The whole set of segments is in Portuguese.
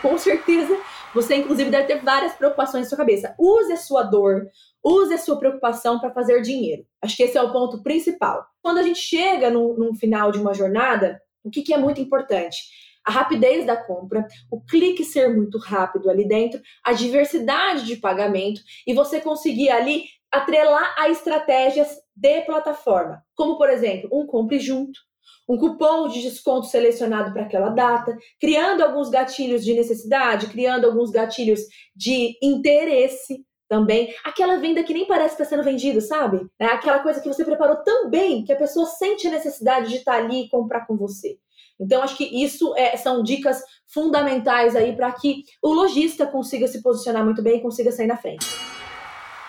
com certeza você, inclusive, deve ter várias preocupações na sua cabeça. Use a sua dor, use a sua preocupação para fazer dinheiro. Acho que esse é o ponto principal. Quando a gente chega no, no final de uma jornada, o que, que é muito importante? A rapidez da compra, o clique ser muito rápido ali dentro, a diversidade de pagamento e você conseguir ali atrelar a estratégias de plataforma, como por exemplo, um compre junto, um cupom de desconto selecionado para aquela data, criando alguns gatilhos de necessidade, criando alguns gatilhos de interesse também. Aquela venda que nem parece estar sendo vendida, sabe? É aquela coisa que você preparou tão bem que a pessoa sente a necessidade de estar ali e comprar com você. Então, acho que isso é, são dicas fundamentais aí para que o lojista consiga se posicionar muito bem e consiga sair na frente.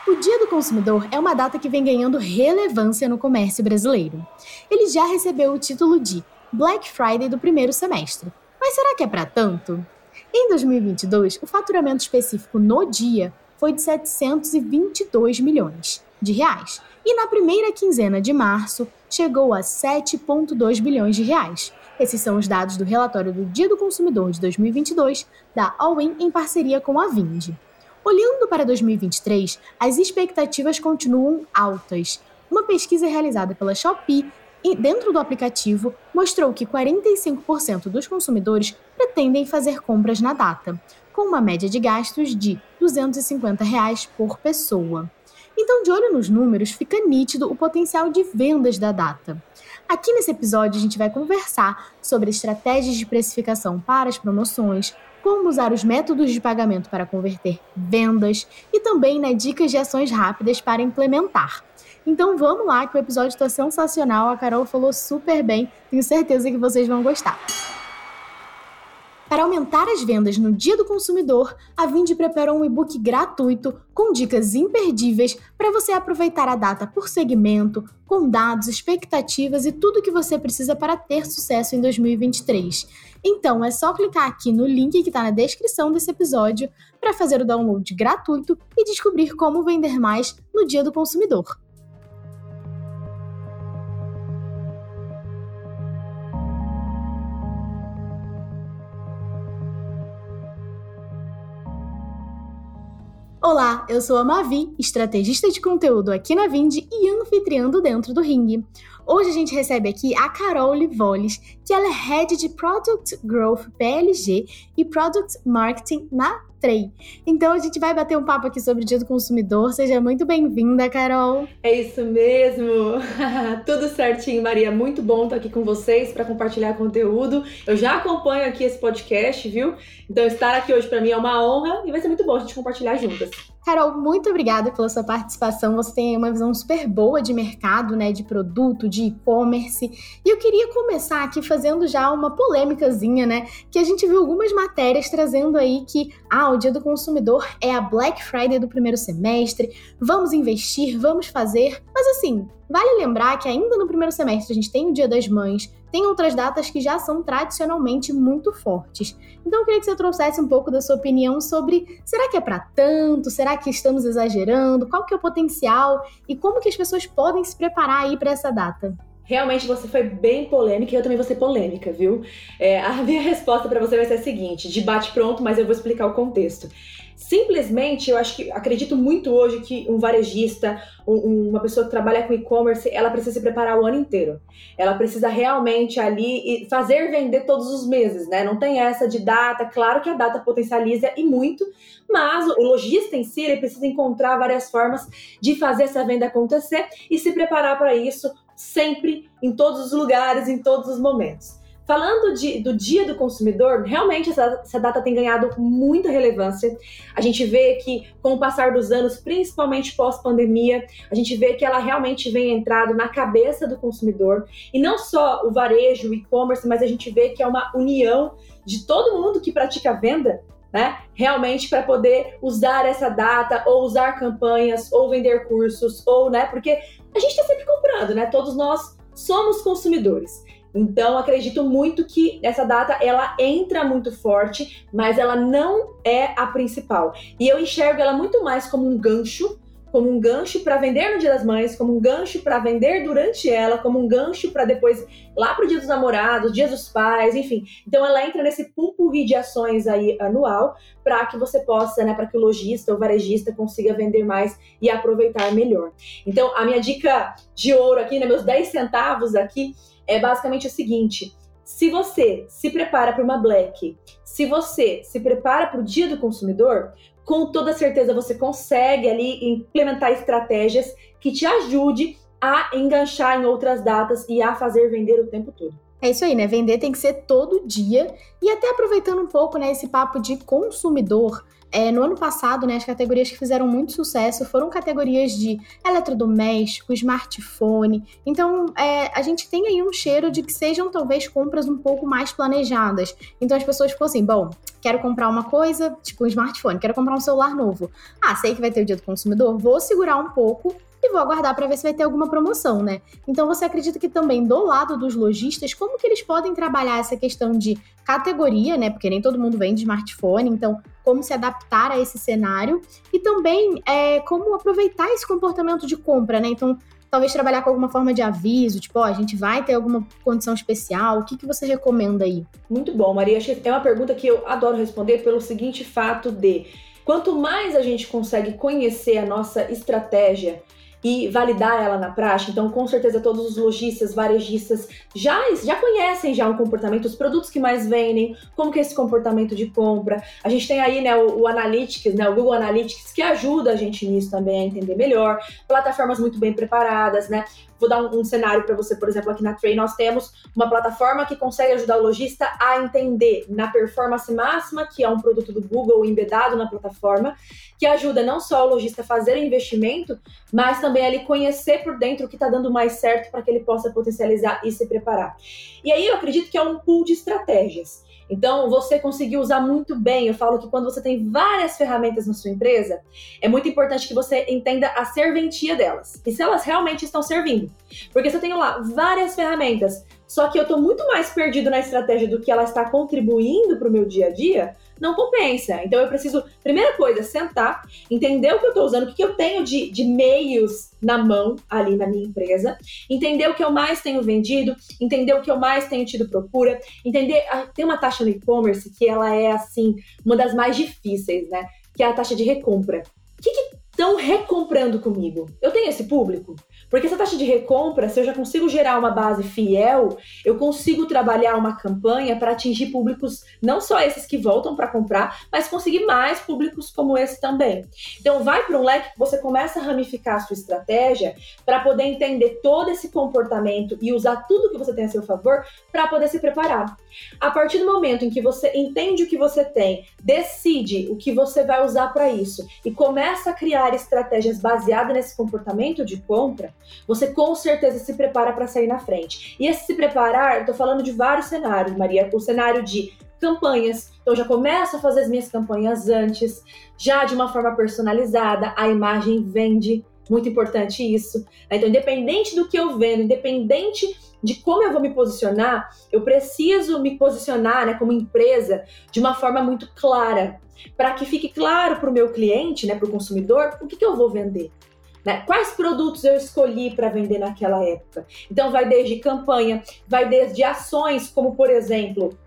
O Dia do Consumidor é uma data que vem ganhando relevância no comércio brasileiro. Ele já recebeu o título de Black Friday do primeiro semestre. Mas será que é para tanto? Em 2022, o faturamento específico no dia foi de 722 milhões de reais. E na primeira quinzena de março, chegou a 7,2 bilhões de reais. Esses são os dados do relatório do Dia do Consumidor de 2022 da Allwin em parceria com a Vind. Olhando para 2023, as expectativas continuam altas. Uma pesquisa realizada pela Shopee dentro do aplicativo mostrou que 45% dos consumidores pretendem fazer compras na data, com uma média de gastos de 250 reais por pessoa. Então, de olho nos números, fica nítido o potencial de vendas da data. Aqui nesse episódio, a gente vai conversar sobre estratégias de precificação para as promoções, como usar os métodos de pagamento para converter vendas e também né, dicas de ações rápidas para implementar. Então vamos lá, que o episódio está sensacional. A Carol falou super bem, tenho certeza que vocês vão gostar. Para aumentar as vendas no Dia do Consumidor, a Vindi preparou um e-book gratuito com dicas imperdíveis para você aproveitar a data por segmento, com dados, expectativas e tudo o que você precisa para ter sucesso em 2023. Então é só clicar aqui no link que está na descrição desse episódio para fazer o download gratuito e descobrir como vender mais no Dia do Consumidor. Olá, eu sou a Mavi, estrategista de conteúdo aqui na Vind e anfitriando dentro do ringue. Hoje a gente recebe aqui a Carol Livoles, que ela é Head de Product Growth PLG e Product Marketing na Trey. Então a gente vai bater um papo aqui sobre o Dia do Consumidor. Seja muito bem-vinda, Carol. É isso mesmo. Tudo certinho, Maria. Muito bom estar aqui com vocês para compartilhar conteúdo. Eu já acompanho aqui esse podcast, viu? Então estar aqui hoje para mim é uma honra e vai ser muito bom a gente compartilhar juntas. Carol, muito obrigada pela sua participação. Você tem uma visão super boa de mercado, né, de produto, de e-commerce. E eu queria começar aqui fazendo já uma polêmicazinha, né, que a gente viu algumas matérias trazendo aí que ah, o Dia do Consumidor é a Black Friday do primeiro semestre. Vamos investir, vamos fazer. Mas assim, vale lembrar que ainda no primeiro semestre a gente tem o Dia das Mães, tem outras datas que já são tradicionalmente muito fortes. Então eu queria que você trouxesse um pouco da sua opinião sobre será que é para tanto? Será que estamos exagerando? Qual que é o potencial e como que as pessoas podem se preparar aí para essa data? Realmente você foi bem polêmica e eu também vou ser polêmica, viu? É, a minha resposta para você vai ser a seguinte: debate pronto, mas eu vou explicar o contexto. Simplesmente, eu acho que acredito muito hoje que um varejista, um, uma pessoa que trabalha com e-commerce, ela precisa se preparar o ano inteiro. Ela precisa realmente ali fazer vender todos os meses, né? Não tem essa de data. Claro que a data potencializa e muito, mas o lojista em si ele precisa encontrar várias formas de fazer essa venda acontecer e se preparar para isso sempre, em todos os lugares, em todos os momentos. Falando de, do Dia do Consumidor, realmente essa, essa, data tem ganhado muita relevância. A gente vê que, com o passar dos anos, principalmente pós-pandemia, a gente vê que ela realmente vem entrado na cabeça do consumidor. E não só o varejo, o e-commerce, mas a gente vê que é uma união de todo mundo que pratica venda né? Realmente para poder usar essa data, ou usar campanhas, ou vender cursos, ou, né? Porque a gente está sempre comprando, né? Todos nós somos consumidores. Então, acredito muito que essa data ela entra muito forte, mas ela não é a principal. E eu enxergo ela muito mais como um gancho como um gancho para vender no Dia das Mães, como um gancho para vender durante ela, como um gancho para depois lá pro Dia dos Namorados, Dia dos Pais, enfim. Então ela entra nesse pupurri de ações aí anual para que você possa, né, para que o lojista ou varejista consiga vender mais e aproveitar melhor. Então a minha dica de ouro aqui, né, meus 10 centavos aqui é basicamente o seguinte: se você se prepara para uma Black, se você se prepara para o Dia do Consumidor, com toda certeza você consegue ali implementar estratégias que te ajude a enganchar em outras datas e a fazer vender o tempo todo. É isso aí, né? Vender tem que ser todo dia. E até aproveitando um pouco, né, esse papo de consumidor, é, no ano passado, né, as categorias que fizeram muito sucesso foram categorias de eletrodoméstico, smartphone. Então, é, a gente tem aí um cheiro de que sejam talvez compras um pouco mais planejadas. Então, as pessoas ficam assim: bom, quero comprar uma coisa, tipo um smartphone, quero comprar um celular novo. Ah, sei que vai ter o dia do consumidor, vou segurar um pouco e vou aguardar para ver se vai ter alguma promoção, né? Então você acredita que também do lado dos lojistas, como que eles podem trabalhar essa questão de categoria, né? Porque nem todo mundo vende smartphone, então como se adaptar a esse cenário e também é, como aproveitar esse comportamento de compra, né? Então talvez trabalhar com alguma forma de aviso, tipo, ó, a gente vai ter alguma condição especial, o que, que você recomenda aí? Muito bom, Maria. É uma pergunta que eu adoro responder pelo seguinte fato de quanto mais a gente consegue conhecer a nossa estratégia e validar ela na prática. Então, com certeza, todos os lojistas, varejistas já, já conhecem já o comportamento, os produtos que mais vendem, como que é esse comportamento de compra. A gente tem aí né, o, o Analytics, né, o Google Analytics, que ajuda a gente nisso também a entender melhor. Plataformas muito bem preparadas, né? Vou dar um, um cenário para você, por exemplo, aqui na Train nós temos uma plataforma que consegue ajudar o lojista a entender na performance máxima, que é um produto do Google embedado na plataforma, que ajuda não só o lojista a fazer o investimento, mas também a ele conhecer por dentro o que está dando mais certo para que ele possa potencializar e se preparar. E aí eu acredito que é um pool de estratégias. Então, você conseguiu usar muito bem. Eu falo que quando você tem várias ferramentas na sua empresa, é muito importante que você entenda a serventia delas e se elas realmente estão servindo. Porque se eu tenho lá várias ferramentas, só que eu estou muito mais perdido na estratégia do que ela está contribuindo para o meu dia a dia, não compensa. Então eu preciso, primeira coisa, sentar, entender o que eu estou usando, o que eu tenho de, de meios na mão ali na minha empresa, entender o que eu mais tenho vendido, entender o que eu mais tenho tido procura, entender. Tem uma taxa no e-commerce que ela é assim, uma das mais difíceis, né? Que é a taxa de recompra. O que estão recomprando comigo? Eu tenho esse público? Porque essa taxa de recompra, se eu já consigo gerar uma base fiel, eu consigo trabalhar uma campanha para atingir públicos, não só esses que voltam para comprar, mas conseguir mais públicos como esse também. Então, vai para um leque que você começa a ramificar a sua estratégia para poder entender todo esse comportamento e usar tudo que você tem a seu favor para poder se preparar. A partir do momento em que você entende o que você tem, decide o que você vai usar para isso e começa a criar estratégias baseadas nesse comportamento de compra, você com certeza se prepara para sair na frente. E esse se preparar, tô falando de vários cenários, Maria. O cenário de campanhas. Então, já começo a fazer as minhas campanhas antes, já de uma forma personalizada, a imagem vende. Muito importante isso. Então, independente do que eu vendo, independente de como eu vou me posicionar, eu preciso me posicionar né, como empresa de uma forma muito clara, para que fique claro para o meu cliente, né, para o consumidor, o que, que eu vou vender. Né? Quais produtos eu escolhi para vender naquela época? Então, vai desde campanha, vai desde ações, como por exemplo,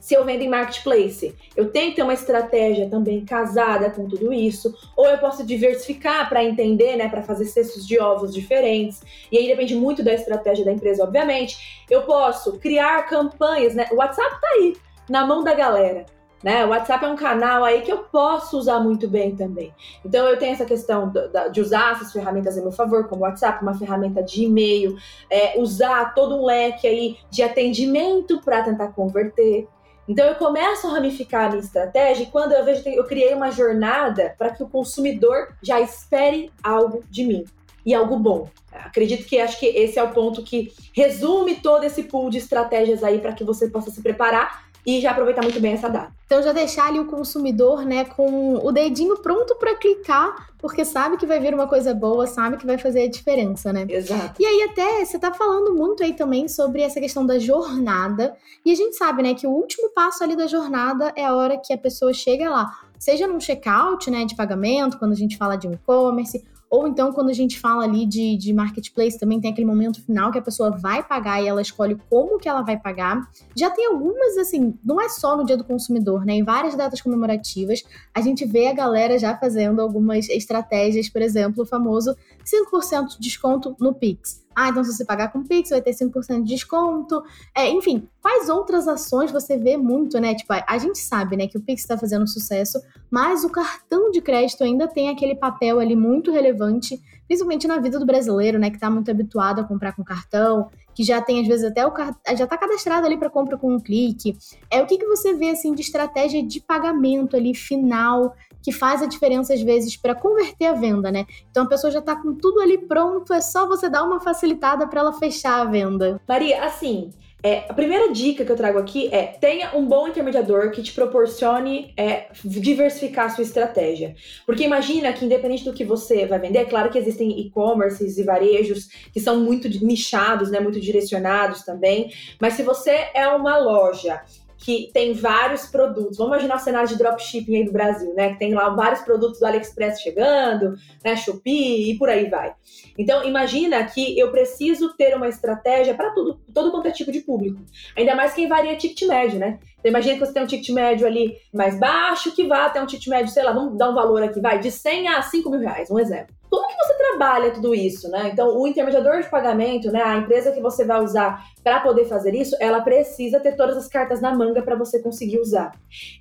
se eu vendo em marketplace, eu tenho que ter uma estratégia também casada com tudo isso, ou eu posso diversificar para entender, né, para fazer cestos de ovos diferentes. E aí depende muito da estratégia da empresa, obviamente. Eu posso criar campanhas, né? O WhatsApp tá aí na mão da galera. Né? O WhatsApp é um canal aí que eu posso usar muito bem também. Então eu tenho essa questão de usar essas ferramentas a meu favor, como o WhatsApp, uma ferramenta de e-mail, é, usar todo um leque aí de atendimento para tentar converter. Então eu começo a ramificar a minha estratégia e quando eu vejo eu criei uma jornada para que o consumidor já espere algo de mim e algo bom. Acredito que acho que esse é o ponto que resume todo esse pool de estratégias aí para que você possa se preparar e já aproveitar muito bem essa data. Então já deixar ali o consumidor, né, com o dedinho pronto para clicar, porque sabe que vai vir uma coisa boa, sabe que vai fazer a diferença, né? Exato. E aí até você tá falando muito aí também sobre essa questão da jornada, e a gente sabe, né, que o último passo ali da jornada é a hora que a pessoa chega lá, seja num checkout, né, de pagamento, quando a gente fala de um e-commerce, Ou então, quando a gente fala ali de, de marketplace, também tem aquele momento final que a pessoa vai pagar e ela escolhe como que ela vai pagar. Já tem algumas, assim, não é só no dia do consumidor, né? Em várias datas comemorativas, a gente vê a galera já fazendo algumas estratégias, por exemplo, o famoso 5% de desconto no Pix. Ah, então se você pagar com Pix, vai ter 5% de desconto. É, enfim, quais outras ações você vê muito, né? Tipo, a, gente sabe, né, que o Pix está fazendo sucesso, mas o cartão de crédito ainda tem aquele papel ali muito relevante, principalmente na vida do brasileiro, né, que está muito habituado a comprar com cartão, que já tem às vezes até o cartão, já está cadastrado ali para compra com um clique. É o que, que você vê assim de estratégia de pagamento ali final que faz a diferença às vezes para converter a venda, né? Então a pessoa já está com tudo ali pronto, é só você dar uma facilitada para ela fechar a venda. Maria, assim, é, a primeira dica que eu trago aqui é tenha um bom intermediador que te proporcione é, diversificar a sua estratégia. Porque imagina que, independente do que você vai vender, é claro que existem e-commerces e varejos que são muito nichados, né, muito direcionados também. Mas se você é uma loja que tem vários produtos. Vamos imaginar o cenário de dropshipping aí do Brasil, né? Que tem lá vários produtos do AliExpress chegando, né? Shopee e por aí vai. Então, imagina que eu preciso ter uma estratégia para tudo, todo quanto é tipo de público. Ainda mais quem varia ticket médio, né? Então, imagina que você tem um ticket médio ali mais baixo, que vá até um ticket médio, sei lá, vamos dar um valor aqui, vai, de 100 a 5 mil reais, um exemplo. Como que você trabalha tudo isso, né? Então, o intermediador de pagamento, né, a empresa que você vai usar para poder fazer isso, ela precisa ter todas as cartas na manga para você conseguir usar.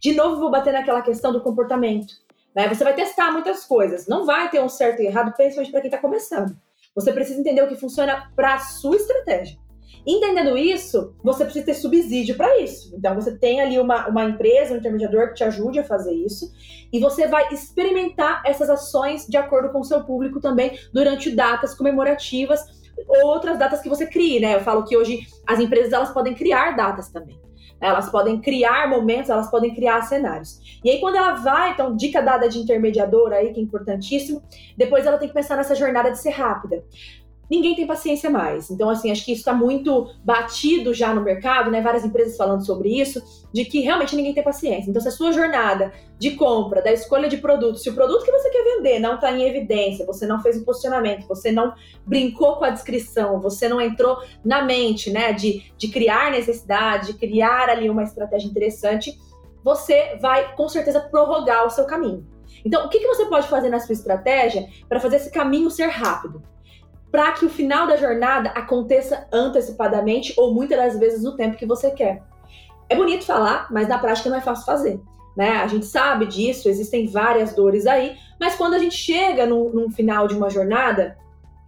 De novo, vou bater naquela questão do comportamento. Né? Você vai testar muitas coisas, não vai ter um certo e errado, principalmente para quem está começando. Você precisa entender o que funciona para a sua estratégia. Entendendo isso, você precisa ter subsídio para isso. Então, você tem ali uma, uma empresa, um intermediador que te ajude a fazer isso, e você vai experimentar essas ações de acordo com o seu público também durante datas comemorativas ou outras datas que você crie, né? Eu falo que hoje as empresas elas podem criar datas também. Elas podem criar momentos, elas podem criar cenários. E aí, quando ela vai, então, dica dada de intermediador aí, que é importantíssimo, depois ela tem que pensar nessa jornada de ser rápida ninguém tem paciência mais. Então, assim, acho que isso está muito batido já no mercado, né? Várias empresas falando sobre isso, de que realmente ninguém tem paciência. Então, se a sua jornada de compra, da escolha de produto, se o produto que você quer vender não está em evidência, você não fez um posicionamento, você não brincou com a descrição, você não entrou na mente, né, de, de criar necessidade, de criar ali uma estratégia interessante, você vai com certeza prorrogar o seu caminho. Então, o que, que você pode fazer na sua estratégia para fazer esse caminho ser rápido? Para que o final da jornada aconteça antecipadamente ou muitas das vezes no tempo que você quer. É bonito falar, mas na prática não é fácil fazer. Né? A gente sabe disso, existem várias dores aí, mas quando a gente chega no, no final de uma jornada,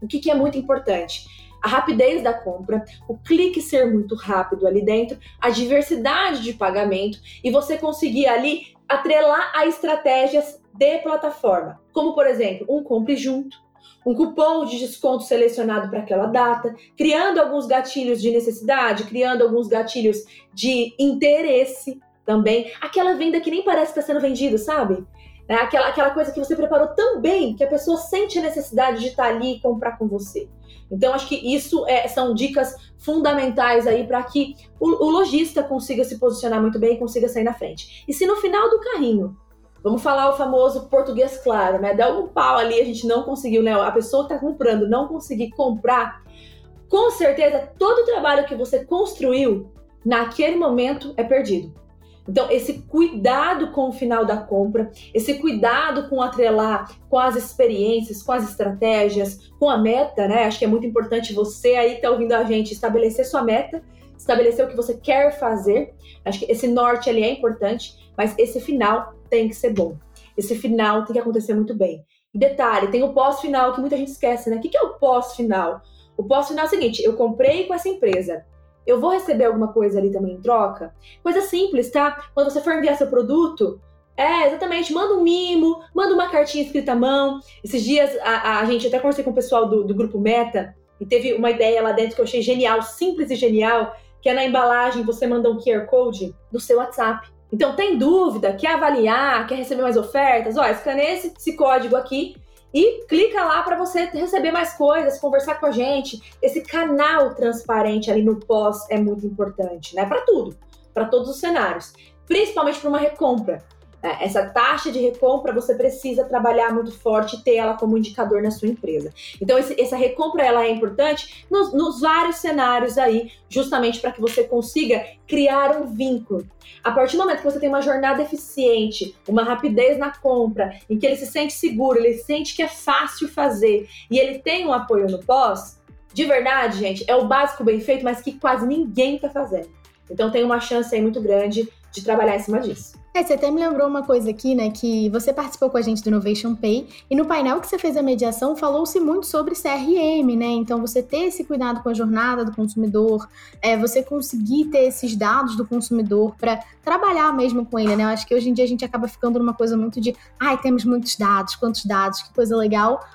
o que, que é muito importante? A rapidez da compra, o clique ser muito rápido ali dentro, a diversidade de pagamento e você conseguir ali atrelar a estratégias de plataforma, como por exemplo, um compre junto, um cupom de desconto selecionado para aquela data, criando alguns gatilhos de necessidade, criando alguns gatilhos de interesse também. Aquela venda que nem parece estar sendo vendida, sabe? É aquela, aquela coisa que você preparou tão bem que a pessoa sente a necessidade de estar ali e comprar com você. Então, acho que isso é, são dicas fundamentais aí para que o, o lojista consiga se posicionar muito bem e consiga sair na frente. E se no final do carrinho Vamos falar o famoso português claro, né? Dá um pau ali, a gente não conseguiu, né? A pessoa que está comprando não conseguir comprar, com certeza todo o trabalho que você construiu naquele momento é perdido. Então, esse cuidado com o final da compra, esse cuidado com atrelar com as experiências, com as estratégias, com a meta, né? Acho que é muito importante você aí que tá ouvindo a gente estabelecer sua meta, estabelecer o que você quer fazer. Acho que esse norte ali é importante, mas esse final tem que ser bom. Esse final tem que acontecer muito bem. Detalhe, tem o pós-final que muita gente esquece, né? O que é o pós-final? O pós-final é o seguinte: eu comprei com essa empresa. Eu vou receber alguma coisa ali também em troca? Coisa simples, tá? Quando você for enviar seu produto, é, exatamente. Manda um mimo, manda uma cartinha escrita à mão. Esses dias a, a gente até conversei com o pessoal do, do, grupo Meta e teve uma ideia lá dentro que eu achei genial, simples e genial, que é na embalagem você manda um QR Code do seu WhatsApp. Então, tem dúvida, quer avaliar, quer receber mais ofertas? Ó, escaneia esse, esse código aqui e clica lá para você receber mais coisas, conversar com a gente. Esse canal transparente ali no pós é muito importante, né? Para tudo, para todos os cenários, principalmente para uma recompra. É, essa taxa de recompra você precisa trabalhar muito forte e ter ela como indicador na sua empresa. Então, esse, essa recompra ela é importante nos, nos vários cenários aí, justamente para que você consiga criar um vínculo. A partir do momento que você tem uma jornada eficiente, uma rapidez na compra, em que ele se sente seguro, ele sente que é fácil fazer e ele tem um apoio no pós, de verdade, gente, é o básico bem feito, mas que quase ninguém está fazendo. Então tem uma chance aí muito grande de trabalhar em cima disso. É, você até me lembrou uma coisa aqui, né? Que você participou com a gente do Innovation Pay e no painel que você fez a mediação falou-se muito sobre CRM, né? Então você ter esse cuidado com a jornada do consumidor, é, você conseguir ter esses dados do consumidor para trabalhar mesmo com ele, né? Eu acho que hoje em dia a gente acaba ficando numa coisa muito de, ai, temos muitos dados, quantos dados, que coisa legal.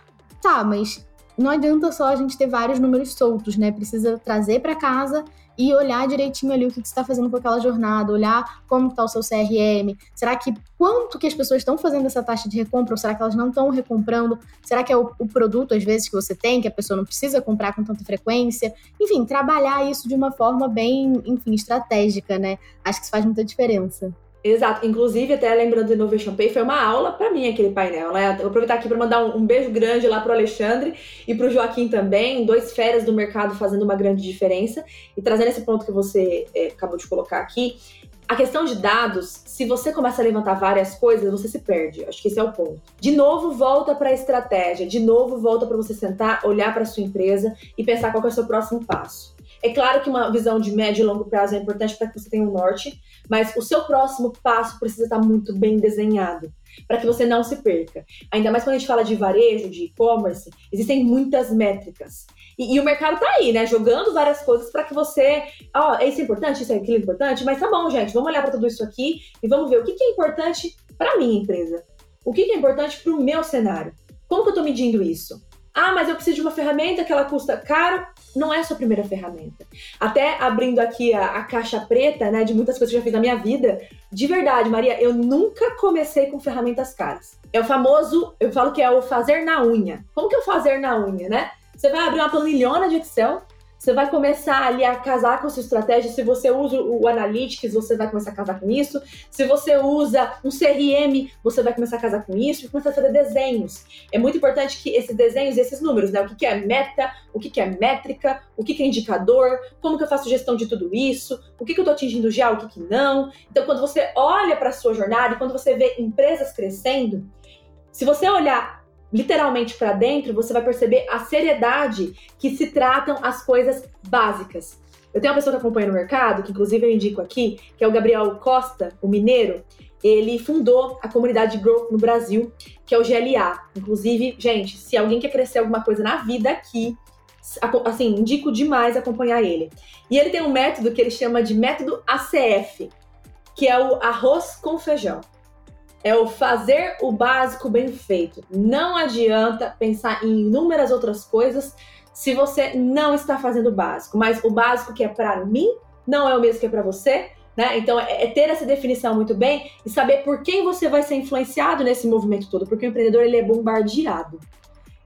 Tá, mas não adianta só a gente ter vários números soltos, né? Precisa trazer para casa e olhar direitinho ali o que você está fazendo com aquela jornada, olhar como está o seu CRM. Será que quanto que as pessoas estão fazendo essa taxa de recompra ou será que elas não estão recomprando? Será que é o, o, produto, às vezes, que você tem, que a pessoa não precisa comprar com tanta frequência? Enfim, trabalhar isso de uma forma bem, enfim, estratégica, né? Acho que isso faz muita diferença. Exato. Inclusive, até lembrando do Innovation Pay, foi uma aula para mim aquele painel, né? Vou aproveitar aqui para mandar um, um, beijo grande lá pro Alexandre e pro Joaquim também, dois férias do mercado fazendo uma grande diferença. E trazendo esse ponto que você é, acabou de colocar aqui, a questão de dados, se você começa a levantar várias coisas, você se perde. Acho que esse é o ponto. De novo, volta para a estratégia. De novo, volta para você sentar, olhar para sua empresa e pensar qual é o seu próximo passo. É claro que uma visão de médio e longo prazo é importante para que você tenha um norte, mas o seu próximo passo precisa estar muito bem desenhado para que você não se perca. Ainda mais quando a gente fala de varejo, de e-commerce, existem muitas métricas. E, e, o mercado tá aí, né? Jogando várias coisas para que você. Ó, oh, isso é importante, isso é aquilo importante, mas tá bom, gente, vamos olhar para tudo isso aqui e vamos ver o que, que é importante para minha empresa. O que, que é importante para o meu cenário. Como que eu estou medindo isso? Ah, mas eu preciso de uma ferramenta que ela custa caro. Não é a sua primeira ferramenta. Até abrindo aqui a, a, caixa preta, né, de muitas coisas que eu já fiz na minha vida, de verdade, Maria, eu nunca comecei com ferramentas caras. É o famoso, eu falo que é o fazer na unha. Como que é o fazer na unha, né? Você vai abrir uma planilhona de Excel, você vai começar ali a casar com a sua estratégia. Se você usa o Analytics, você vai começar a casar com isso. Se você usa um CRM, você vai começar a casar com isso e começar a fazer desenhos. É muito importante que esses desenhos, esses números, né? O que é meta, o que é métrica, o que é indicador, como que eu faço gestão de tudo isso, o que eu estou atingindo já, o que não. Então, quando você olha para a sua jornada e quando você vê empresas crescendo, se você olhar literalmente para dentro, você vai perceber a seriedade que se tratam as coisas básicas. Eu tenho uma pessoa que acompanha no mercado, que inclusive eu indico aqui, que é o Gabriel Costa, o mineiro. Ele fundou a comunidade Growth no Brasil, que é o GLA. Inclusive, gente, se alguém quer crescer alguma coisa na vida aqui, assim, indico demais acompanhar ele. E ele tem um método que ele chama de método ACF, que é o arroz com feijão é o fazer o básico bem feito. Não adianta pensar em inúmeras outras coisas se você não está fazendo o básico. Mas o básico que é para mim não é o mesmo que é para você. Né? Então, é, é ter essa definição muito bem e saber por quem você vai ser influenciado nesse movimento todo, porque o empreendedor ele é bombardeado.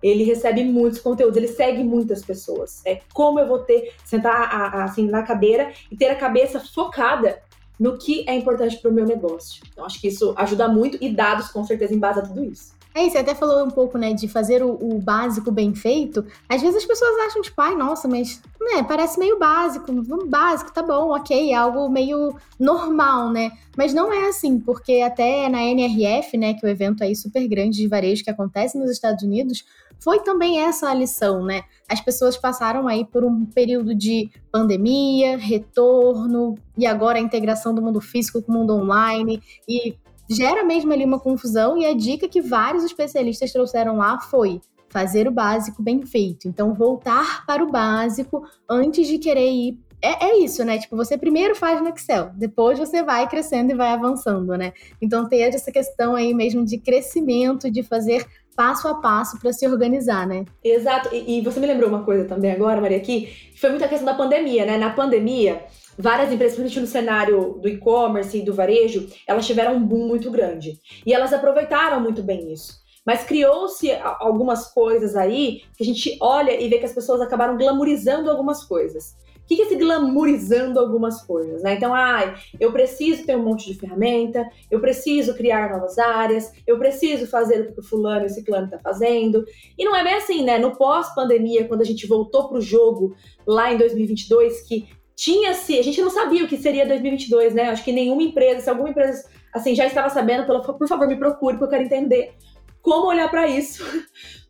Ele recebe muitos conteúdos, ele segue muitas pessoas. É como eu vou ter, sentar assim na cadeira e ter a cabeça focada no que é importante para o meu negócio. Então, acho que isso ajuda muito e dados, com certeza, embasam tudo isso. É isso, você até falou um pouco, né, de fazer o, o, básico bem feito. Às vezes as pessoas acham, tipo, ai, nossa, mas, né, parece meio básico. Básico, tá bom, ok, é algo meio normal, né? Mas não é assim, porque até na NRF, né, que é o evento aí super grande de varejo que acontece nos Estados Unidos, foi também essa a lição, né? As pessoas passaram aí por um período de pandemia, retorno e agora a integração do mundo físico com o mundo online e gera mesmo ali uma confusão e a dica que vários especialistas trouxeram lá foi fazer o básico bem feito. Então voltar para o básico antes de querer ir é, é, isso, né? Tipo, você primeiro faz no Excel, depois você vai crescendo e vai avançando, né? Então ter essa questão aí mesmo de crescimento, de fazer passo a passo para se organizar, né? Exato. E, e, você me lembrou uma coisa também agora, Maria, que foi muita questão da pandemia, né? Na pandemia, várias empresas, principalmente no cenário do e-commerce e do varejo, elas tiveram um boom muito grande. E elas aproveitaram muito bem isso. Mas criou-se algumas coisas aí que a gente olha e vê que as pessoas acabaram glamorizando algumas coisas que, é esse glamourizando algumas coisas, né? Então, ah, eu preciso ter um monte de ferramenta, eu preciso criar novas áreas, eu preciso fazer o que o fulano e ciclano tá fazendo. E não é bem assim, né? No pós-pandemia, quando a gente voltou pro jogo lá em 2022, que tinha-se, a gente não sabia o que seria 2022, né? Acho que nenhuma empresa, se alguma empresa assim já estava sabendo, por favor, me procure, porque eu quero entender como olhar para isso.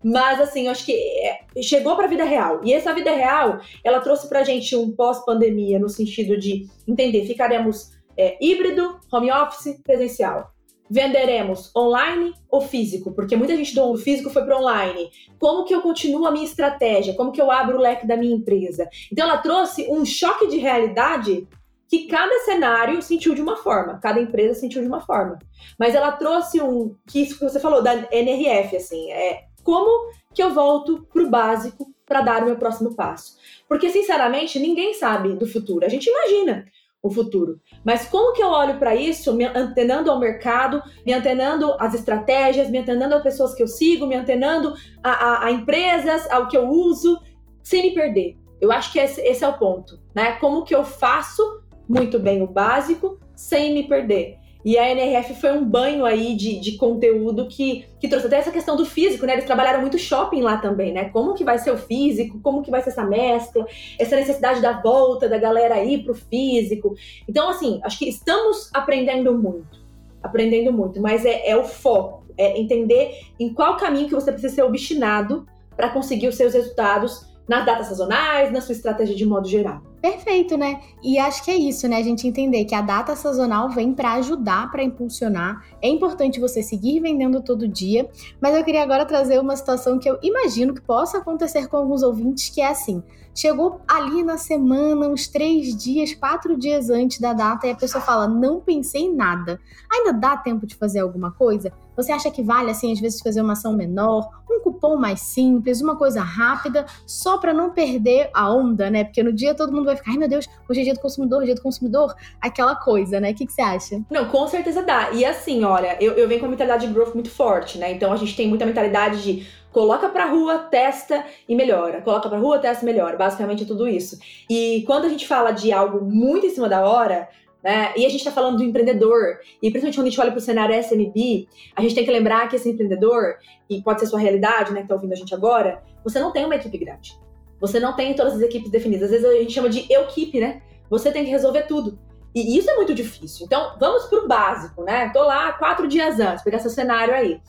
Mas assim, eu acho que é, chegou para a vida real. E essa vida real, ela trouxe para a gente um pós-pandemia no sentido de entender, ficaremos é, híbrido, home office, presencial venderemos online ou físico? Porque muita gente do físico foi para online. Como que eu continuo a minha estratégia? Como que eu abro o leque da minha empresa? Então ela trouxe um choque de realidade que cada cenário sentiu de uma forma, cada empresa sentiu de uma forma. Mas ela trouxe um que isso que você falou da NRF assim, é como que eu volto pro básico para dar o meu próximo passo? Porque sinceramente, ninguém sabe do futuro. A gente imagina o futuro. Mas como que eu olho para isso, me antenando ao mercado, me antenando às estratégias, me antenando às pessoas que eu sigo, me antenando a, a, a empresas, ao que eu uso, sem me perder. Eu acho que esse, esse é o ponto, né? Como que eu faço muito bem o básico sem me perder. E a NRF foi um banho aí de, de conteúdo que, que trouxe até essa questão do físico, né? Eles trabalharam muito shopping lá também, né? Como que vai ser o físico, como que vai ser essa mescla, essa necessidade da volta da galera aí pro físico. Então, assim, acho que estamos aprendendo muito. Aprendendo muito, mas é, é o foco, é entender em qual caminho que você precisa ser obstinado para conseguir os seus resultados nas datas sazonais, na sua estratégia de modo geral. Perfeito, né? E acho que é isso, né? A gente entender que a data sazonal vem para ajudar, para impulsionar. É importante você seguir vendendo todo dia, mas eu queria agora trazer uma situação que eu imagino que possa acontecer com alguns ouvintes, que é assim: chegou ali na semana, uns três dias, quatro dias antes da data, e a pessoa fala: não pensei em nada. Ainda dá tempo de fazer alguma coisa? Você acha que vale, assim, às vezes fazer uma ação menor, um cupom mais simples, uma coisa rápida, só para não perder a onda, né? Porque no dia todo mundo vai ficar, ai meu Deus, hoje é dia do consumidor, dia do consumidor, aquela coisa, né? O que, que você acha? Não, com certeza dá. E assim, olha, eu, eu venho com uma mentalidade de growth muito forte, né? Então a gente tem muita mentalidade de coloca pra rua, testa e melhora. Coloca pra rua, testa e melhora. Basicamente é tudo isso. E quando a gente fala de algo muito em cima da hora, né? E a gente está falando do empreendedor, e principalmente quando a gente olha para o cenário SMB, a gente tem que lembrar que esse empreendedor, e pode ser sua realidade, né, que está ouvindo a gente agora, você não tem uma equipe grande. Você não tem todas as equipes definidas. Às vezes a gente chama de eu-equipe, né? Você tem que resolver tudo. E isso é muito difícil. Então, vamos pro básico, né? Tô lá quatro dias antes, pegar seu cenário aí.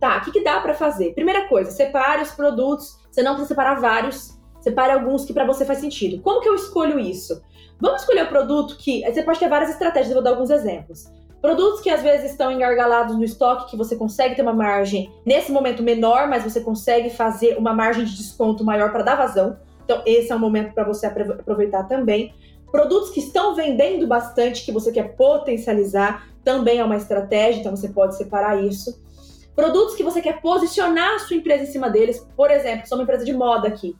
Tá, o que, que dá para fazer? Primeira coisa, separe os produtos. Você não precisa separar vários. Separe alguns que para você faz sentido. Como que eu escolho isso? Vamos escolher o produto que. Você pode ter várias estratégias, eu vou dar alguns exemplos. Produtos que às vezes estão engargalados no estoque, que você consegue ter uma margem nesse momento menor, mas você consegue fazer uma margem de desconto maior para dar vazão. Então, esse é um momento para você aproveitar também. Produtos que estão vendendo bastante, que você quer potencializar, também é uma estratégia, então você pode separar isso. Produtos que você quer posicionar a sua empresa em cima deles. Por exemplo, sou uma empresa de moda aqui.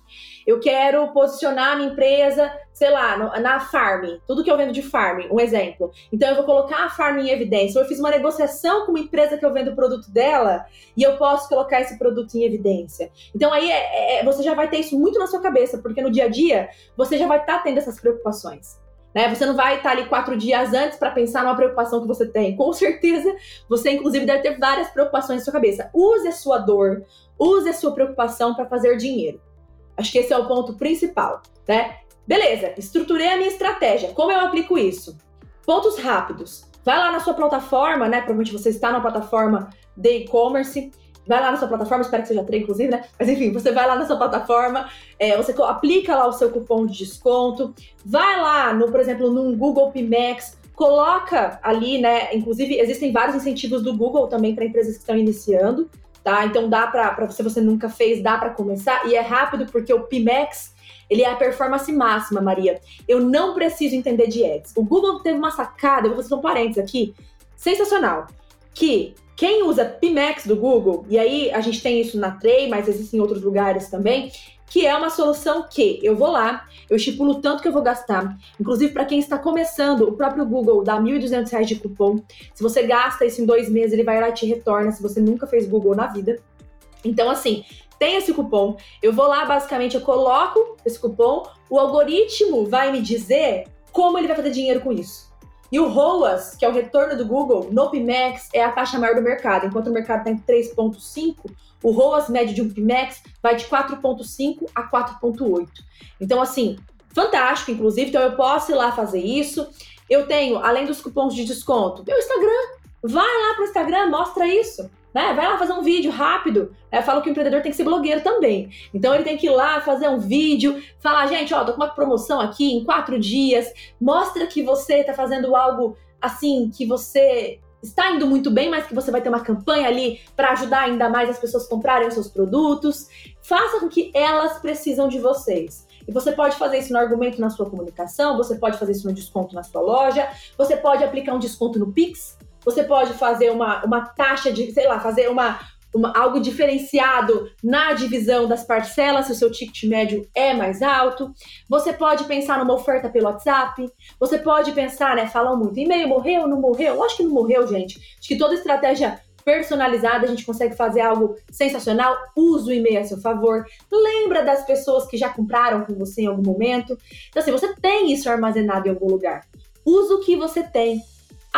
Eu quero posicionar a minha empresa, sei lá, na farm. Tudo que eu vendo de farm, um exemplo. Então eu vou colocar a farm em evidência. Ou eu fiz uma negociação com uma empresa que eu vendo o produto dela e eu posso colocar esse produto em evidência. Então aí é, é você já vai ter isso muito na sua cabeça, porque no dia a dia você já vai estar tá tendo essas preocupações. Né? Você não vai estar ali quatro dias antes para pensar numa preocupação que você tem. Com certeza, você inclusive deve ter várias preocupações na sua cabeça. Use a sua dor, use a sua preocupação para fazer dinheiro. Acho que esse é o ponto principal, né? Beleza, estruturei a minha estratégia. Como eu aplico isso? Pontos rápidos. Vai lá na sua plataforma, né? Provavelmente você está na plataforma de e-commerce vai lá na sua plataforma, espero que seja três, inclusive, né? Mas enfim, você vai lá na sua plataforma, é, você aplica lá o seu cupom de desconto, vai lá, no, por exemplo, num Google Pimax, coloca ali, né? Inclusive, existem vários incentivos do Google também para empresas que estão iniciando, tá? Então dá para, se você nunca fez, dá para começar, e é rápido porque o Pimax ele é a performance máxima, Maria. Eu não preciso entender de ads. O Google teve uma sacada, eu vou fazer um parênteses aqui, sensacional, que quem usa Pimax do Google, e aí a gente tem isso na Tray, mas existem em outros lugares também, que é uma solução que eu vou lá, eu estipulo tanto que eu vou gastar. Inclusive, para quem está começando, o próprio Google dá R$ 1.200 de cupom. Se você gasta isso em dois meses, ele vai lá e te retorna, se você nunca fez Google na vida. Então, assim, tem esse cupom, eu vou lá, basicamente, eu coloco esse cupom, o algoritmo vai me dizer como ele vai fazer dinheiro com isso. E o ROAS, que é o retorno do Google, no PMAX, é a taxa maior do mercado. Enquanto o mercado está em 3,5, o ROAS médio de um PMAX vai de 4,5 a 4,8. Então, assim, fantástico, inclusive. Então, eu posso ir lá fazer isso. Eu tenho, além dos cupons de desconto, meu Instagram. Vai lá para o Instagram, mostra isso. Né? Vai lá fazer um vídeo rápido. Eu falo que o empreendedor tem que ser blogueiro também. Então ele tem que ir lá fazer um vídeo, falar, gente, ó, tô com uma promoção aqui em quatro dias. Mostra que você está fazendo algo assim, que você está indo muito bem, mas que você vai ter uma campanha ali para ajudar ainda mais as pessoas a comprarem os seus produtos. Faça com que elas precisam de vocês. E você pode fazer isso no argumento na sua comunicação, você pode fazer isso no desconto na sua loja, você pode aplicar um desconto no Pix, você pode fazer uma, uma taxa de, sei lá, fazer uma, uma, algo diferenciado na divisão das parcelas, se o seu ticket médio é mais alto. Você pode pensar numa oferta pelo WhatsApp. Você pode pensar, né? Falam muito, e-mail morreu, não morreu? Lógico que não morreu, gente. Acho que toda estratégia personalizada, a gente consegue fazer algo sensacional. Usa o e-mail a seu favor. Lembra das pessoas que já compraram com você em algum momento. Então, assim, você tem isso armazenado em algum lugar. Usa o que você tem.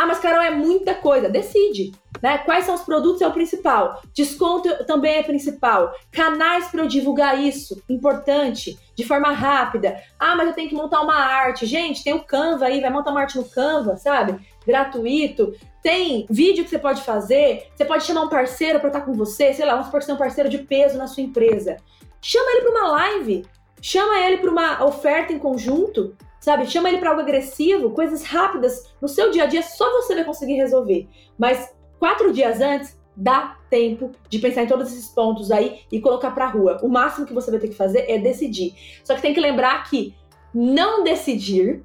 Ah, mas Carol, é muita coisa. Decide. Né? Quais são os produtos é o principal. Desconto também é principal. Canais para eu divulgar isso, importante, de forma rápida. Ah, mas eu tenho que montar uma arte. Gente, tem o Canva aí, vai montar uma arte no Canva, sabe? Gratuito. Tem vídeo que você pode fazer. Você pode chamar um parceiro para estar com você, sei lá, vamos supor que é um parceiro de peso na sua empresa. Chama ele para uma live. Chama ele para uma oferta em conjunto sabe? Chama ele para algo agressivo, coisas rápidas no seu dia a dia, só você vai conseguir resolver. Mas quatro dias antes, dá tempo de pensar em todos esses pontos aí e colocar para rua. O máximo que você vai ter que fazer é decidir. Só que tem que lembrar que não decidir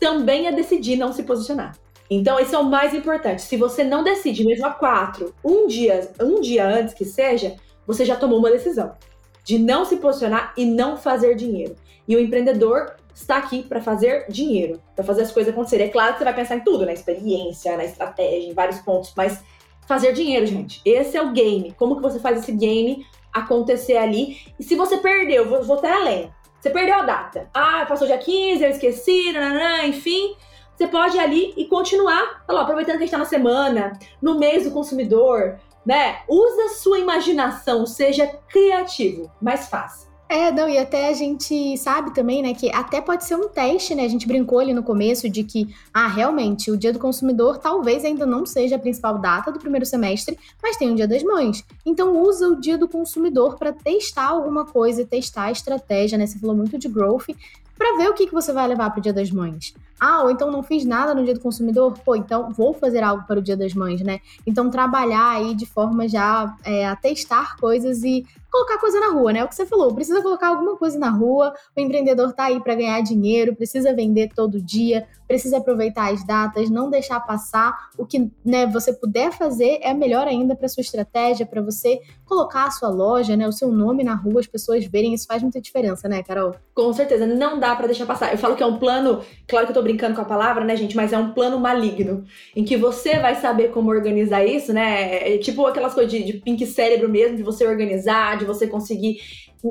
também é decidir não se posicionar. Então, esse é o mais importante. Se você não decide, mesmo a quatro, um dia, um dia antes que seja, você já tomou uma decisão de não se posicionar e não fazer dinheiro. E o empreendedor está aqui para fazer dinheiro, para fazer as coisas acontecerem. É claro que você vai pensar em tudo, na experiência, na estratégia, em vários pontos, mas fazer dinheiro, gente. Esse é o game. Como que você faz esse game acontecer ali? E se você perdeu, vou, vou até além. Você perdeu a data. Ah, passou dia 15, eu esqueci, nananã, enfim. Você pode ir ali e continuar, lá, aproveitando que a gente está na semana, no mês do consumidor, né? Usa sua imaginação, seja criativo, mas faça. É, não, e até a gente sabe também, né, que até pode ser um teste, né? A gente brincou ali no começo de que, ah, realmente, o Dia do Consumidor talvez ainda não seja a principal data do primeiro semestre, mas tem o Dia das Mães. Então, usa o Dia do Consumidor para testar alguma coisa, testar a estratégia, né? Você falou muito de growth, para ver o que, que você vai levar para o Dia das Mães. Ah, ou então não fiz nada no Dia do Consumidor, pô, então vou fazer algo para o Dia das Mães, né? Então trabalhar aí de forma já é, a testar coisas e colocar coisa na rua, né? O que você falou, precisa colocar alguma coisa na rua, o empreendedor tá aí para ganhar dinheiro, precisa vender todo dia, precisa aproveitar as datas, não deixar passar. O que né, você puder fazer é melhor ainda para sua estratégia, para você colocar a sua loja, né, o seu nome na rua, as pessoas verem, isso faz muita diferença, né, Carol? Com certeza, não dá para deixar passar. Eu falo que é um plano, claro que eu tô brincando com a palavra, né, gente, mas é um plano maligno, em que você vai saber como organizar isso, né? É tipo aquelas coisas de, de pink cérebro mesmo, de você organizar, de você conseguir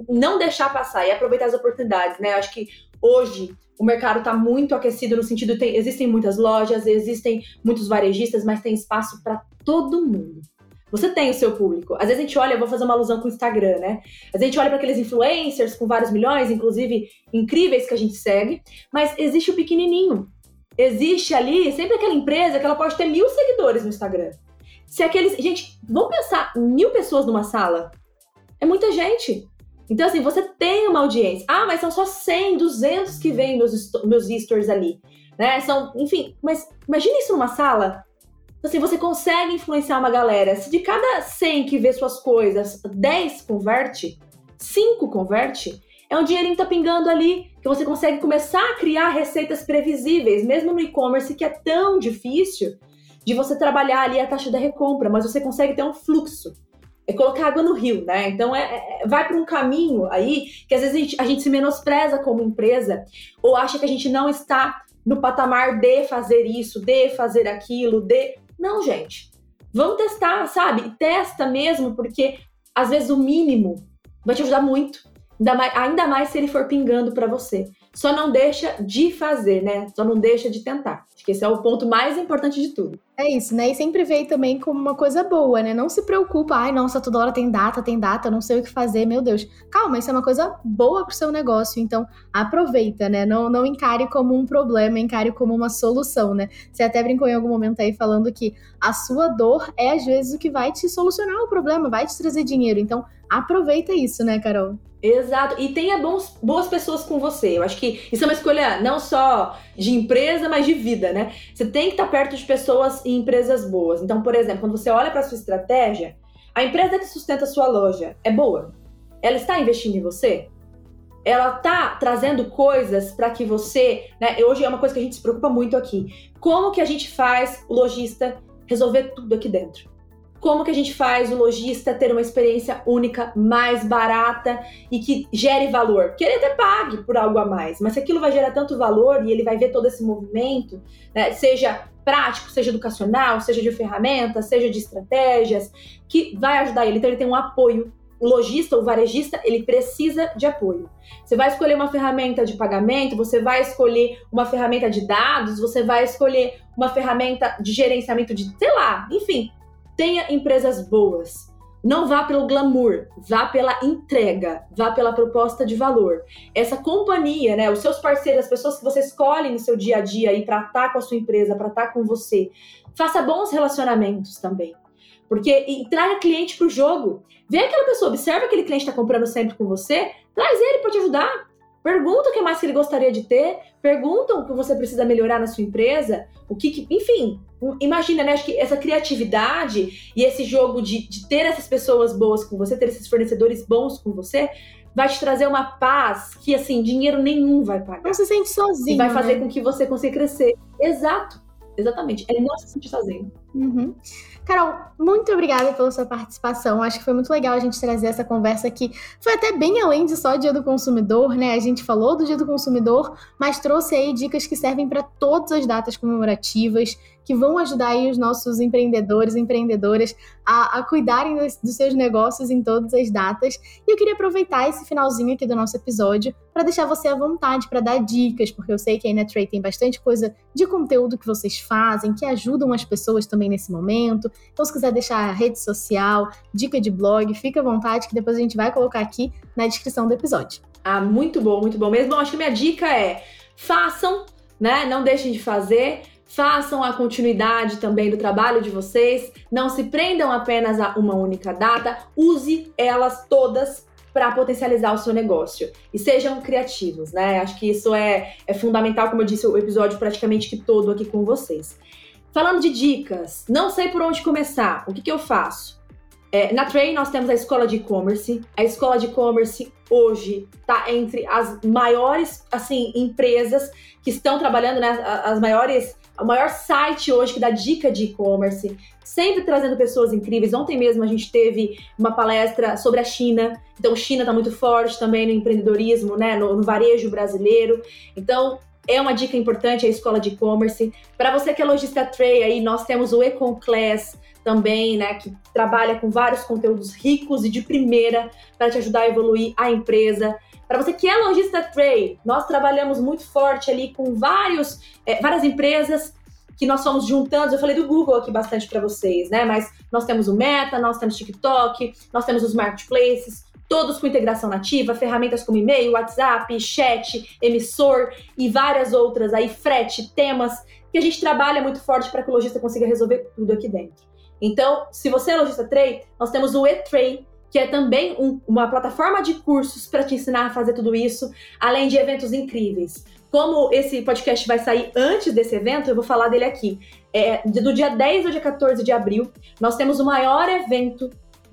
não deixar passar e aproveitar as oportunidades, né? Eu acho que hoje o mercado está muito aquecido no sentido tem existem muitas lojas, existem muitos varejistas, mas tem espaço para todo mundo. Você tem o seu público. Às vezes a gente olha, eu vou fazer uma alusão com o Instagram, né? Às vezes a gente olha para aqueles influencers com vários milhões, inclusive incríveis que a gente segue, mas existe o pequenininho. Existe ali sempre aquela empresa que ela pode ter mil seguidores no Instagram. Se aqueles. Gente, vamos pensar mil pessoas numa sala? É muita gente. Então, assim, você tem uma audiência. Ah, mas são só 100, 200 que vêm meus, meus stories ali. Né? São, enfim, mas imagine isso numa sala. Assim, você consegue influenciar uma galera. Se de cada 100 que vê suas coisas, 10 converte, 5 converte, é um dinheirinho que tá pingando ali, que você consegue começar a criar receitas previsíveis, mesmo no e-commerce que é tão difícil de você trabalhar ali a taxa da recompra, mas você consegue ter um fluxo é colocar água no rio, né? Então é, é vai para um caminho aí que às vezes a gente, a gente se menospreza como empresa ou acha que a gente não está no patamar de fazer isso, de fazer aquilo, de. Não, gente. Vamos testar, sabe? testa mesmo, porque às vezes o mínimo vai te ajudar muito. Ainda mais, ainda mais se ele for pingando para você. Só não deixa de fazer, né? Só não deixa de tentar. Acho que esse é o ponto mais importante de tudo. É isso, né? E sempre veio também como uma coisa boa, né? Não se preocupa, ai, nossa, toda hora tem data, tem data, não sei o que fazer, meu Deus. Calma, isso é uma coisa boa pro seu negócio, então aproveita, né? Não, não encare como um problema, encare como uma solução, né? Você até brincou em algum momento aí falando que a sua dor é às vezes o que vai te solucionar o problema, vai te trazer dinheiro. Então aproveita isso, né, Carol? Exato. E tenha bons, boas pessoas com você. Eu acho que isso é uma escolha não só de empresa, mas de vida, né? Você tem que estar perto de pessoas e empresas boas. Então, por exemplo, quando você olha para sua estratégia, a empresa que sustenta a sua loja é boa? Ela está investindo em você? Ela está trazendo coisas para que você, né? Hoje é uma coisa que a gente se preocupa muito aqui. Como que a gente faz o lojista resolver tudo aqui dentro? Como que a gente faz o lojista ter uma experiência única, mais barata e que gere valor? Que ele até pague por algo a mais, mas se aquilo vai gerar tanto valor e ele vai ver todo esse movimento, né, seja prático, seja educacional, seja de ferramentas, seja de estratégias, que vai ajudar ele. Então ele tem um apoio. O lojista, o varejista, ele precisa de apoio. Você vai escolher uma ferramenta de pagamento, você vai escolher uma ferramenta de dados, você vai escolher uma ferramenta de gerenciamento de, sei lá, enfim, Tenha empresas boas. Não vá pelo glamour, vá pela entrega, vá pela proposta de valor. Essa companhia, né, os seus parceiros, as pessoas que você escolhe no seu dia a dia aí para estar com a sua empresa, para estar com você, faça bons relacionamentos também. Porque e traga cliente para o jogo. Vê aquela pessoa, observa aquele cliente está comprando sempre com você, traz ele para te ajudar. Pergunta o que mais que ele gostaria de ter, pergunta o que você precisa melhorar na sua empresa, o que, que enfim, imagina, né? Acho que essa criatividade e esse jogo de, de ter essas pessoas boas com você, ter esses fornecedores bons com você, vai te trazer uma paz que, assim, dinheiro nenhum vai pagar. Não se sente sozinho. E vai fazer né? com que você consiga crescer. Exato. Exatamente. É não se sentir sozinho. Uhum. Carol, muito obrigada pela sua participação. Acho que foi muito legal a gente trazer essa conversa aqui. Foi até bem além de só Dia do Consumidor, né? A gente falou do Dia do Consumidor, mas trouxe aí dicas que servem para todas as datas comemorativas que vão ajudar aí os nossos empreendedores e empreendedoras a, a cuidarem dos, dos, seus negócios em todas as datas. E eu queria aproveitar esse finalzinho aqui do nosso episódio para deixar você à vontade para dar dicas, porque eu sei que aí na Trade tem bastante coisa de conteúdo que vocês fazem, que ajudam as pessoas também nesse momento. Então, se quiser deixar rede social, dica de blog, fica à vontade, que depois a gente vai colocar aqui na descrição do episódio. Ah, muito bom, muito bom mesmo. Acho que minha dica é façam, né? Não deixem de fazer façam a continuidade também do trabalho de vocês, não se prendam apenas a uma única data, use elas todas para potencializar o seu negócio e sejam criativos, né? Acho que isso é, é fundamental, como eu disse, o episódio praticamente que todo aqui com vocês. Falando de dicas, não sei por onde começar, o que, que eu faço? É, na Train nós temos a escola de e-commerce. A escola de e-commerce hoje está entre as maiores assim empresas que estão trabalhando, né? As maiores o maior site hoje que dá dica de e-commerce, sempre trazendo pessoas incríveis. Ontem mesmo a gente teve uma palestra sobre a China. Então, China está muito forte também no empreendedorismo, né, no, no varejo brasileiro. Então, é uma dica importante a escola de e-commerce. Para você que é lojista Tray, aí nós temos o Econ Class também, né, que trabalha com vários conteúdos ricos e de primeira para te ajudar a evoluir a empresa. Para você que é lojista trade, nós trabalhamos muito forte ali com vários, é, várias empresas que nós fomos juntando. Eu falei do Google aqui bastante para vocês, né? Mas nós temos o Meta, nós temos TikTok, nós temos os marketplaces, todos com integração nativa, ferramentas como e-mail, WhatsApp, chat, emissor e várias outras aí, frete, temas, que a gente trabalha muito forte para que o lojista consiga resolver tudo aqui dentro. Então, se você é lojista trade, nós temos o e-trade que é também um, uma plataforma de cursos para te ensinar a fazer tudo isso, além de eventos incríveis. Como esse podcast vai sair antes desse evento, eu vou falar dele aqui. É, do dia 10 ao dia 14 de abril, nós temos o maior evento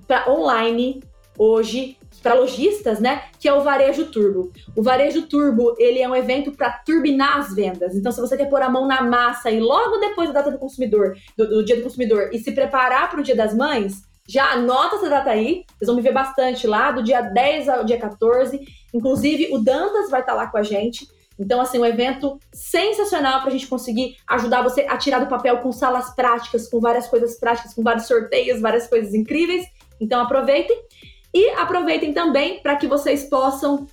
pra, online hoje para lojistas, né? Que é o Varejo Turbo. O Varejo Turbo ele é um evento para turbinar as vendas. Então, se você quer pôr a mão na massa e logo depois da data do consumidor, do, do Dia do Consumidor, e se preparar para o Dia das Mães, já anota essa data aí, vocês vão me ver bastante lá, do dia 10 ao dia 14. Inclusive, o Dantas vai estar lá com a gente. Então, assim, um evento sensacional para a gente conseguir ajudar você a tirar do papel com salas práticas, com várias coisas práticas, com vários sorteios, várias coisas incríveis. Então, aproveitem. E aproveitem também para que vocês possam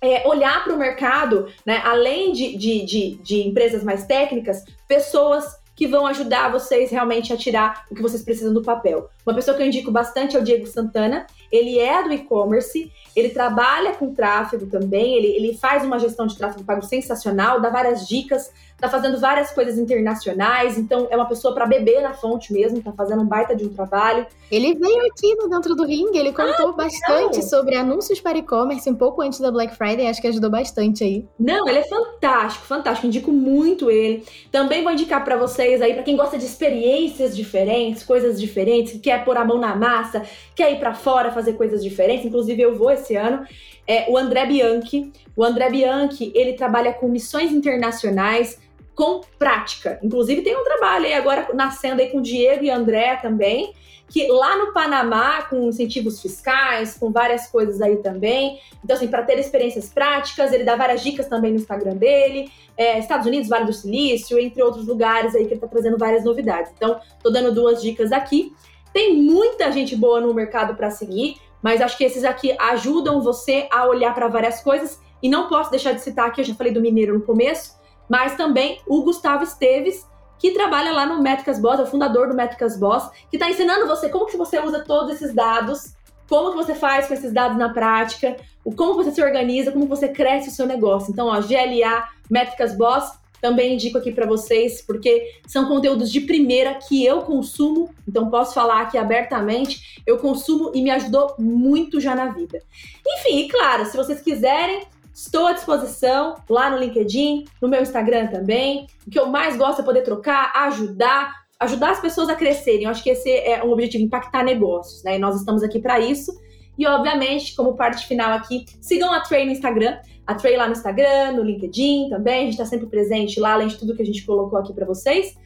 é, olhar para o mercado, né, além de, de, de, de empresas mais técnicas, pessoas que vão ajudar vocês realmente a tirar o que vocês precisam do papel. Uma pessoa que eu indico bastante é o Diego Santana. Ele é do e-commerce, ele trabalha com tráfego também, ele, ele faz uma gestão de tráfego pago sensacional, dá várias dicas tá fazendo várias coisas internacionais, então é uma pessoa para beber na fonte mesmo, tá fazendo um baita de um trabalho. Ele veio aqui no Dentro do Ring, ele contou ah, bastante não. sobre anúncios para e-commerce um pouco antes da Black Friday, acho que ajudou bastante aí. Não, ele é fantástico, fantástico, indico muito ele. Também vou indicar para vocês aí, para quem gosta de experiências diferentes, coisas diferentes, que quer pôr a mão na massa, quer ir para fora fazer coisas diferentes, inclusive eu vou esse ano, é o André Bianchi. O André Bianchi, ele trabalha com missões internacionais, com prática. Inclusive tem um trabalho aí agora nascendo aí com Diego e André também, que lá no Panamá, com incentivos fiscais, com várias coisas aí também. Então, assim, para ter experiências práticas, ele dá várias dicas também no Instagram dele. É, Estados Unidos, Vale do Silício, entre outros lugares aí que ele está trazendo várias novidades. Então, tô dando duas dicas aqui. Tem muita gente boa no mercado para seguir, mas acho que esses aqui ajudam você a olhar para várias coisas. E não posso deixar de citar aqui, eu já falei do Mineiro no começo, mas também o Gustavo Esteves, que trabalha lá no Métricas Boss, é o fundador do Métricas Boss, que está ensinando você como que você usa todos esses dados, como que você faz com esses dados na prática, como você se organiza, como você cresce o seu negócio. Então, ó, GLA, Métricas Boss, também indico aqui para vocês, porque são conteúdos de primeira que eu consumo, então posso falar aqui abertamente, eu consumo e me ajudou muito já na vida. Enfim, e claro, se vocês quiserem Estou à disposição lá no LinkedIn, no meu Instagram também. O que eu mais gosto é poder trocar, ajudar, ajudar as pessoas a crescerem. Eu acho que esse é um objetivo, impactar negócios, né? E nós estamos aqui para isso. E, obviamente, como parte final aqui, sigam a Trey no Instagram, a Trey lá no Instagram, no LinkedIn também. A gente está sempre presente lá, além de tudo que a gente colocou aqui para vocês.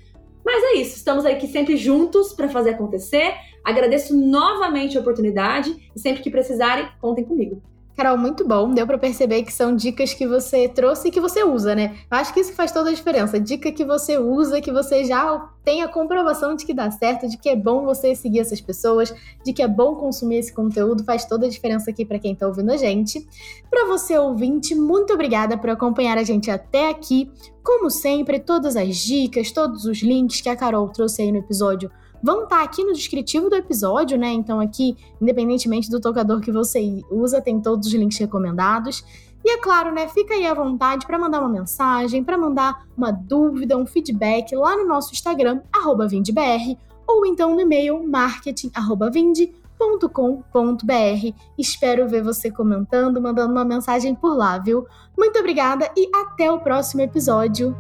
Mas é isso, estamos aqui sempre juntos para fazer acontecer. Agradeço novamente a oportunidade e sempre que precisarem, contem comigo. Carol, muito bom. Deu para perceber que são dicas que você trouxe e que você usa, né? Eu acho que isso faz toda a diferença. Dica que você usa, que você já tem a comprovação de que dá certo, de que é bom você seguir essas pessoas, de que é bom consumir esse conteúdo, faz toda a diferença aqui para quem tá ouvindo a gente. Para você ouvinte, muito obrigada por acompanhar a gente até aqui. Como sempre, todas as dicas, todos os links que a Carol trouxe aí no episódio vão estar tá aqui no descritivo do episódio, né? Então, aqui, independentemente do tocador que você usa, tem todos os links recomendados. E é claro, né? Fica aí à vontade para mandar uma mensagem, para mandar uma dúvida, um feedback lá no nosso Instagram, VindeBR, ou então no e-mail marketing.vinde.com.br. Espero ver você comentando, mandando uma mensagem por lá, viu? Muito obrigada e até o próximo episódio.